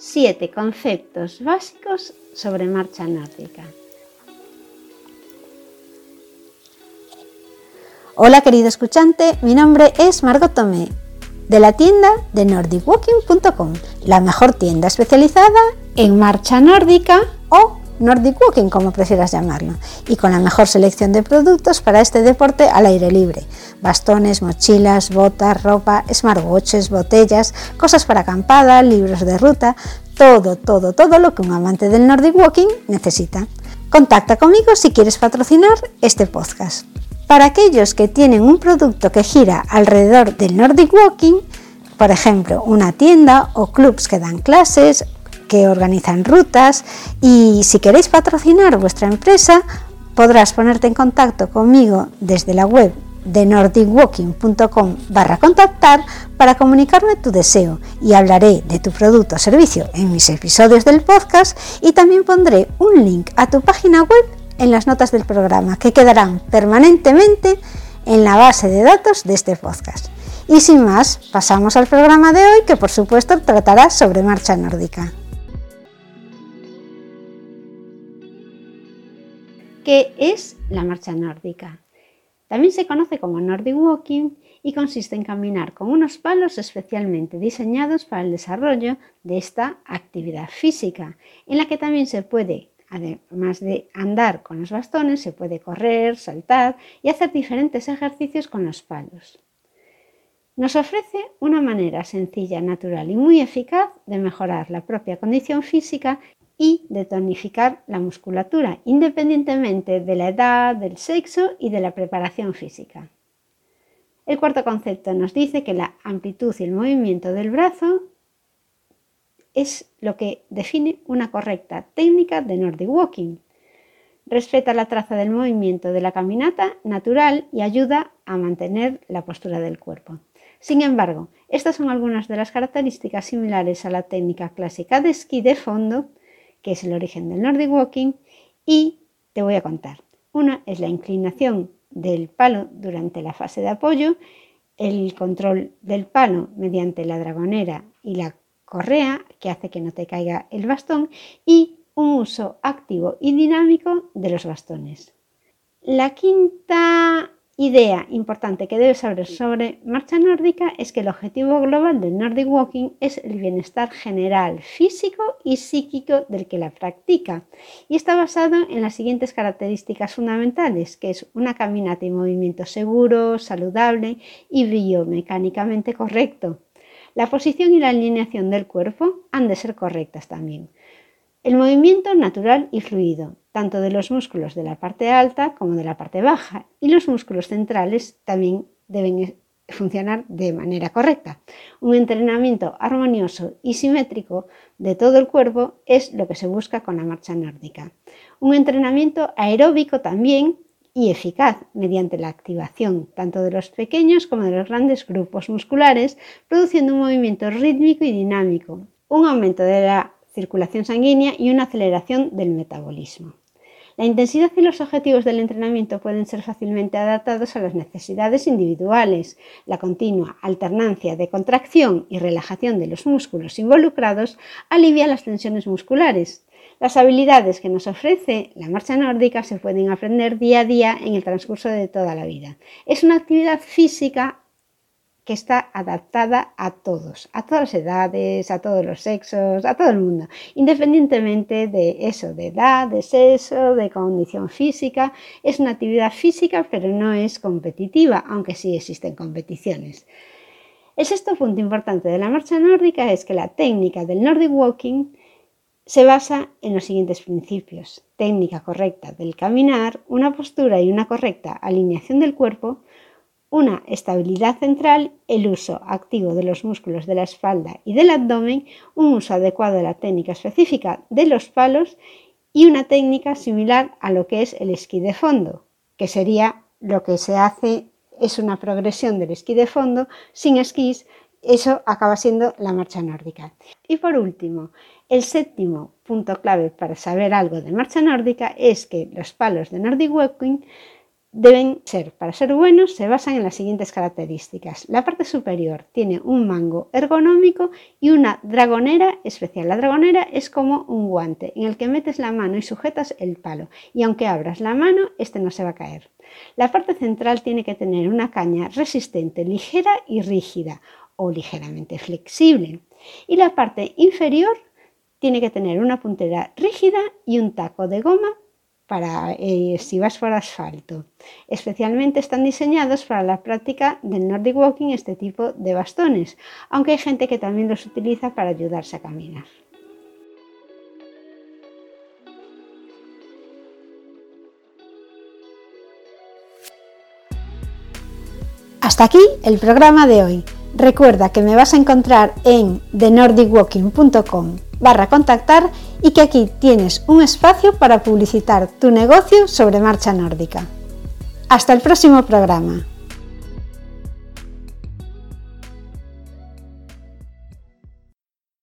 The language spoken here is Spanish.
7 conceptos básicos sobre marcha nórdica. Hola querido escuchante, mi nombre es Margot Tomé, de la tienda de nordicwalking.com, la mejor tienda especializada en marcha nórdica o Nordic Walking, como prefieras llamarlo, y con la mejor selección de productos para este deporte al aire libre. Bastones, mochilas, botas, ropa, smartwatches, botellas, cosas para acampada, libros de ruta, todo, todo, todo lo que un amante del Nordic Walking necesita. Contacta conmigo si quieres patrocinar este podcast. Para aquellos que tienen un producto que gira alrededor del Nordic Walking, por ejemplo, una tienda o clubs que dan clases que organizan rutas y si queréis patrocinar vuestra empresa podrás ponerte en contacto conmigo desde la web de nordicwalking.com barra contactar para comunicarme tu deseo y hablaré de tu producto o servicio en mis episodios del podcast y también pondré un link a tu página web en las notas del programa que quedarán permanentemente en la base de datos de este podcast. Y sin más, pasamos al programa de hoy que por supuesto tratará sobre marcha nórdica. ¿Qué es la marcha nórdica? También se conoce como Nordic Walking y consiste en caminar con unos palos especialmente diseñados para el desarrollo de esta actividad física, en la que también se puede, además de andar con los bastones, se puede correr, saltar y hacer diferentes ejercicios con los palos. Nos ofrece una manera sencilla, natural y muy eficaz de mejorar la propia condición física y de tonificar la musculatura, independientemente de la edad, del sexo y de la preparación física. El cuarto concepto nos dice que la amplitud y el movimiento del brazo es lo que define una correcta técnica de Nordic Walking. Respeta la traza del movimiento de la caminata natural y ayuda a mantener la postura del cuerpo. Sin embargo, estas son algunas de las características similares a la técnica clásica de esquí de fondo que es el origen del Nordic Walking, y te voy a contar. Una es la inclinación del palo durante la fase de apoyo, el control del palo mediante la dragonera y la correa, que hace que no te caiga el bastón, y un uso activo y dinámico de los bastones. La quinta idea importante que debes saber sobre marcha nórdica es que el objetivo global del Nordic Walking es el bienestar general, físico y psíquico del que la practica y está basado en las siguientes características fundamentales, que es una caminata y movimiento seguro, saludable y biomecánicamente correcto. La posición y la alineación del cuerpo han de ser correctas también. El movimiento natural y fluido, tanto de los músculos de la parte alta como de la parte baja, y los músculos centrales también deben funcionar de manera correcta. Un entrenamiento armonioso y simétrico de todo el cuerpo es lo que se busca con la marcha nórdica. Un entrenamiento aeróbico también y eficaz mediante la activación tanto de los pequeños como de los grandes grupos musculares, produciendo un movimiento rítmico y dinámico, un aumento de la circulación sanguínea y una aceleración del metabolismo. La intensidad y los objetivos del entrenamiento pueden ser fácilmente adaptados a las necesidades individuales. La continua alternancia de contracción y relajación de los músculos involucrados alivia las tensiones musculares. Las habilidades que nos ofrece la marcha nórdica se pueden aprender día a día en el transcurso de toda la vida. Es una actividad física que está adaptada a todos, a todas las edades, a todos los sexos, a todo el mundo, independientemente de eso, de edad, de sexo, de condición física. Es una actividad física, pero no es competitiva, aunque sí existen competiciones. El sexto punto importante de la marcha nórdica es que la técnica del Nordic Walking se basa en los siguientes principios. Técnica correcta del caminar, una postura y una correcta alineación del cuerpo, una estabilidad central, el uso activo de los músculos de la espalda y del abdomen, un uso adecuado de la técnica específica de los palos y una técnica similar a lo que es el esquí de fondo, que sería lo que se hace, es una progresión del esquí de fondo sin esquís, eso acaba siendo la marcha nórdica. Y por último, el séptimo punto clave para saber algo de marcha nórdica es que los palos de Nordic Walking deben ser, para ser buenos, se basan en las siguientes características. La parte superior tiene un mango ergonómico y una dragonera especial. La dragonera es como un guante en el que metes la mano y sujetas el palo y aunque abras la mano, este no se va a caer. La parte central tiene que tener una caña resistente, ligera y rígida o ligeramente flexible. Y la parte inferior tiene que tener una puntera rígida y un taco de goma para eh, si vas por asfalto. Especialmente están diseñados para la práctica del Nordic Walking este tipo de bastones, aunque hay gente que también los utiliza para ayudarse a caminar. Hasta aquí el programa de hoy. Recuerda que me vas a encontrar en thenordicwalking.com barra contactar y que aquí tienes un espacio para publicitar tu negocio sobre marcha nórdica. Hasta el próximo programa.